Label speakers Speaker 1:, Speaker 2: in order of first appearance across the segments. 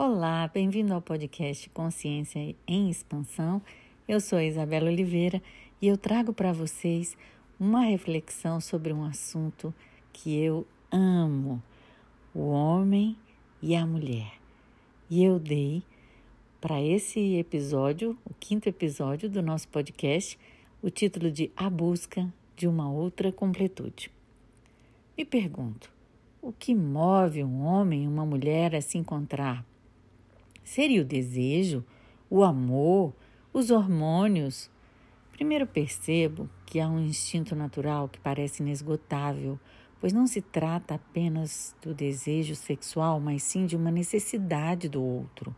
Speaker 1: Olá, bem-vindo ao podcast Consciência em Expansão. Eu sou Isabela Oliveira e eu trago para vocês uma reflexão sobre um assunto que eu amo: o homem e a mulher. E eu dei para esse episódio, o quinto episódio do nosso podcast, o título de A Busca de uma Outra Completude. Me pergunto: o que move um homem e uma mulher a se encontrar? Seria o desejo, o amor, os hormônios? Primeiro percebo que há um instinto natural que parece inesgotável, pois não se trata apenas do desejo sexual, mas sim de uma necessidade do outro,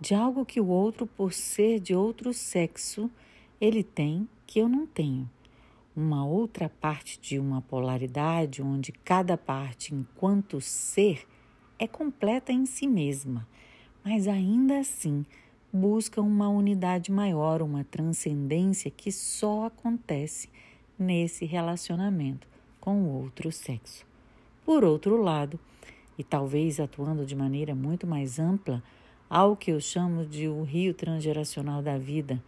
Speaker 1: de algo que o outro, por ser de outro sexo, ele tem que eu não tenho. Uma outra parte de uma polaridade onde cada parte, enquanto ser, é completa em si mesma mas ainda assim busca uma unidade maior, uma transcendência que só acontece nesse relacionamento com o outro sexo. Por outro lado, e talvez atuando de maneira muito mais ampla, ao que eu chamo de o rio transgeracional da vida,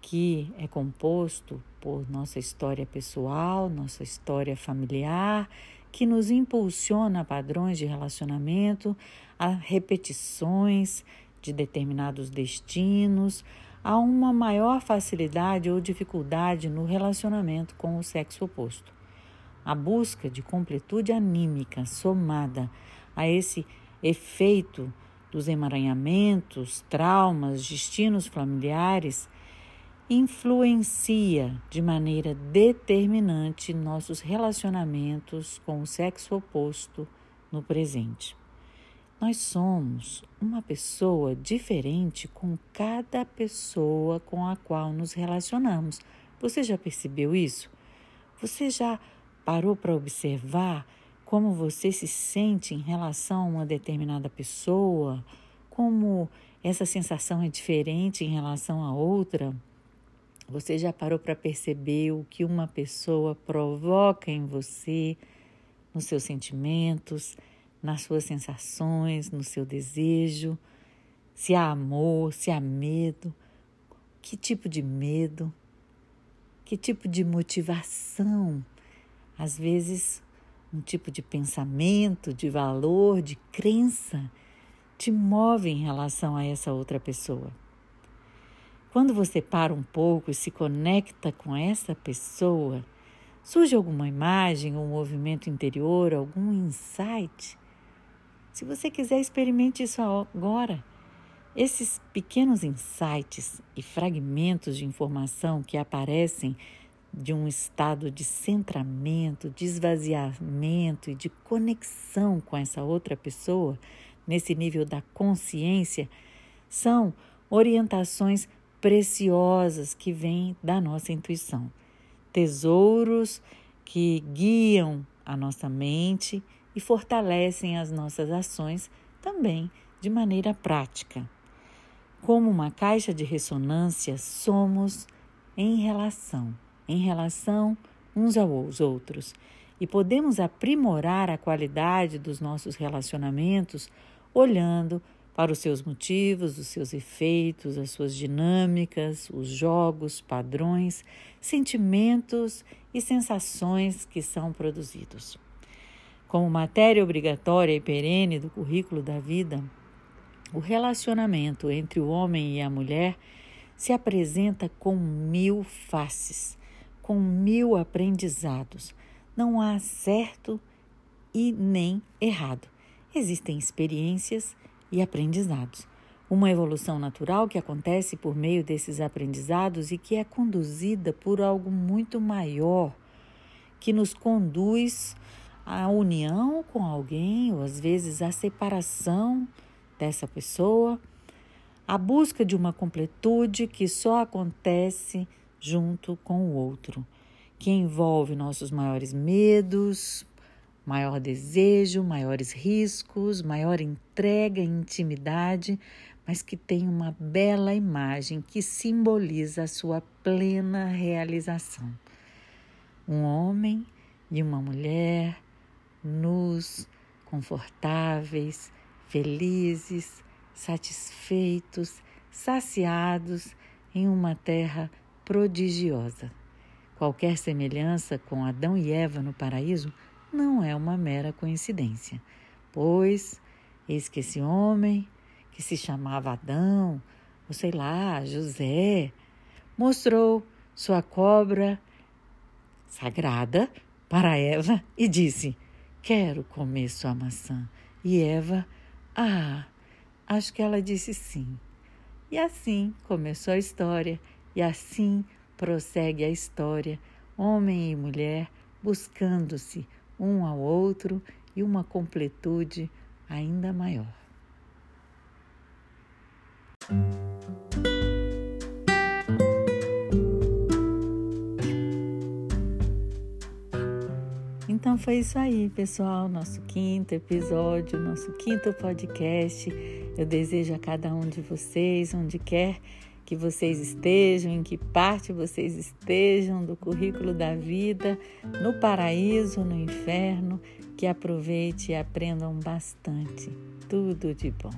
Speaker 1: que é composto por nossa história pessoal, nossa história familiar que nos impulsiona a padrões de relacionamento, a repetições de determinados destinos, a uma maior facilidade ou dificuldade no relacionamento com o sexo oposto. A busca de completude anímica somada a esse efeito dos emaranhamentos, traumas, destinos familiares influencia de maneira determinante nossos relacionamentos com o sexo oposto no presente. Nós somos uma pessoa diferente com cada pessoa com a qual nos relacionamos. Você já percebeu isso? Você já parou para observar como você se sente em relação a uma determinada pessoa? Como essa sensação é diferente em relação a outra? Você já parou para perceber o que uma pessoa provoca em você, nos seus sentimentos, nas suas sensações, no seu desejo? Se há amor, se há medo? Que tipo de medo? Que tipo de motivação? Às vezes, um tipo de pensamento, de valor, de crença te move em relação a essa outra pessoa. Quando você para um pouco e se conecta com essa pessoa, surge alguma imagem, um movimento interior, algum insight? Se você quiser, experimente isso agora. Esses pequenos insights e fragmentos de informação que aparecem de um estado de centramento, de esvaziamento e de conexão com essa outra pessoa, nesse nível da consciência, são orientações preciosas que vêm da nossa intuição, tesouros que guiam a nossa mente e fortalecem as nossas ações também de maneira prática. Como uma caixa de ressonância, somos em relação, em relação uns aos outros, e podemos aprimorar a qualidade dos nossos relacionamentos olhando para os seus motivos, os seus efeitos, as suas dinâmicas, os jogos, padrões, sentimentos e sensações que são produzidos. Como matéria obrigatória e perene do currículo da vida, o relacionamento entre o homem e a mulher se apresenta com mil faces, com mil aprendizados. Não há certo e nem errado. Existem experiências e aprendizados. Uma evolução natural que acontece por meio desses aprendizados e que é conduzida por algo muito maior, que nos conduz à união com alguém, ou às vezes à separação dessa pessoa, a busca de uma completude que só acontece junto com o outro, que envolve nossos maiores medos, maior desejo, maiores riscos, maior entrega e intimidade, mas que tem uma bela imagem que simboliza a sua plena realização. Um homem e uma mulher nus, confortáveis, felizes, satisfeitos, saciados em uma terra prodigiosa. Qualquer semelhança com Adão e Eva no paraíso não é uma mera coincidência, pois eis que esse homem, que se chamava Adão, ou sei lá, José, mostrou sua cobra sagrada para Eva e disse: Quero comer sua maçã. E Eva, ah, acho que ela disse sim. E assim começou a história, e assim prossegue a história, homem e mulher buscando-se um ao outro e uma completude ainda maior. Então foi isso aí, pessoal. Nosso quinto episódio, nosso quinto podcast. Eu desejo a cada um de vocês, onde quer que vocês estejam, em que parte vocês estejam do currículo da vida, no paraíso, no inferno, que aproveite e aprendam bastante. Tudo de bom.